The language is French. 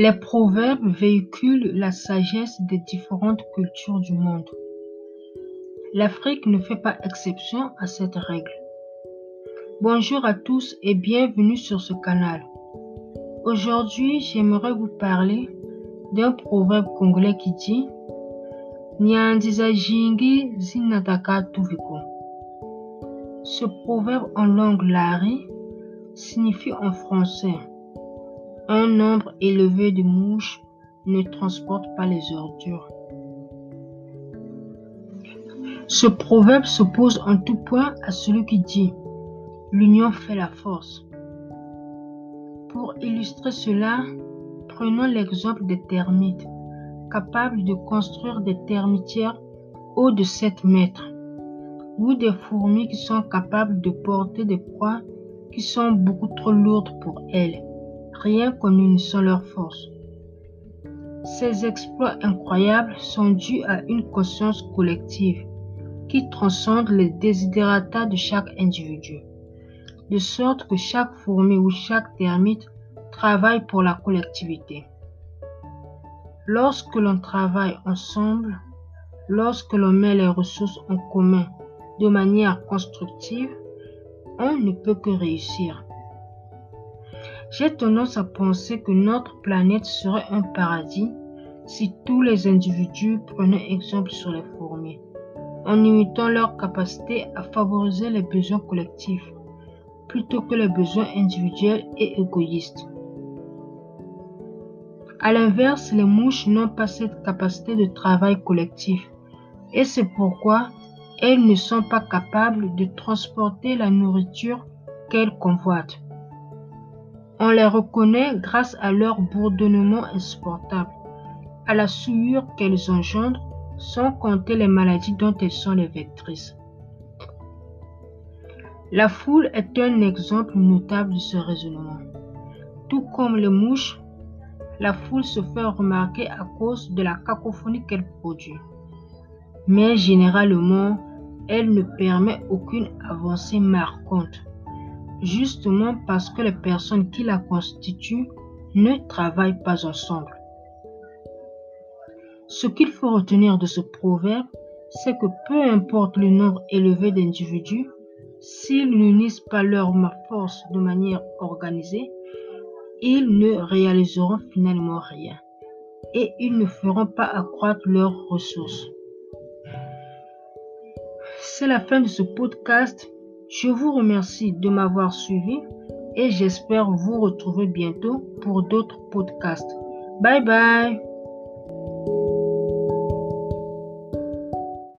Les proverbes véhiculent la sagesse des différentes cultures du monde. L'Afrique ne fait pas exception à cette règle. Bonjour à tous et bienvenue sur ce canal. Aujourd'hui, j'aimerais vous parler d'un proverbe congolais qui dit Nyandiza jingi zinataka tuviko. Ce proverbe en langue lari signifie en français un nombre élevé de mouches ne transporte pas les ordures. Ce proverbe s'oppose en tout point à celui qui dit L'union fait la force. Pour illustrer cela, prenons l'exemple des termites, capables de construire des termitières hauts de 7 mètres, ou des fourmis qui sont capables de porter des proies qui sont beaucoup trop lourdes pour elles rien qu'en unissant leurs forces. Ces exploits incroyables sont dus à une conscience collective qui transcende les désidératas de chaque individu, de sorte que chaque fourmi ou chaque termite travaille pour la collectivité. Lorsque l'on travaille ensemble, lorsque l'on met les ressources en commun de manière constructive, on ne peut que réussir. J'ai tendance à penser que notre planète serait un paradis si tous les individus prenaient exemple sur les fourmis, en imitant leur capacité à favoriser les besoins collectifs plutôt que les besoins individuels et égoïstes. À l'inverse, les mouches n'ont pas cette capacité de travail collectif et c'est pourquoi elles ne sont pas capables de transporter la nourriture qu'elles convoitent. On les reconnaît grâce à leur bourdonnement insupportable, à la souillure qu'elles engendrent, sans compter les maladies dont elles sont les vectrices. La foule est un exemple notable de ce raisonnement. Tout comme les mouches, la foule se fait remarquer à cause de la cacophonie qu'elle produit. Mais généralement, elle ne permet aucune avancée marquante justement parce que les personnes qui la constituent ne travaillent pas ensemble. Ce qu'il faut retenir de ce proverbe, c'est que peu importe le nombre élevé d'individus, s'ils n'unissent pas leur force de manière organisée, ils ne réaliseront finalement rien et ils ne feront pas accroître leurs ressources. C'est la fin de ce podcast je vous remercie de m'avoir suivi et j'espère vous retrouver bientôt pour d'autres podcasts. Bye bye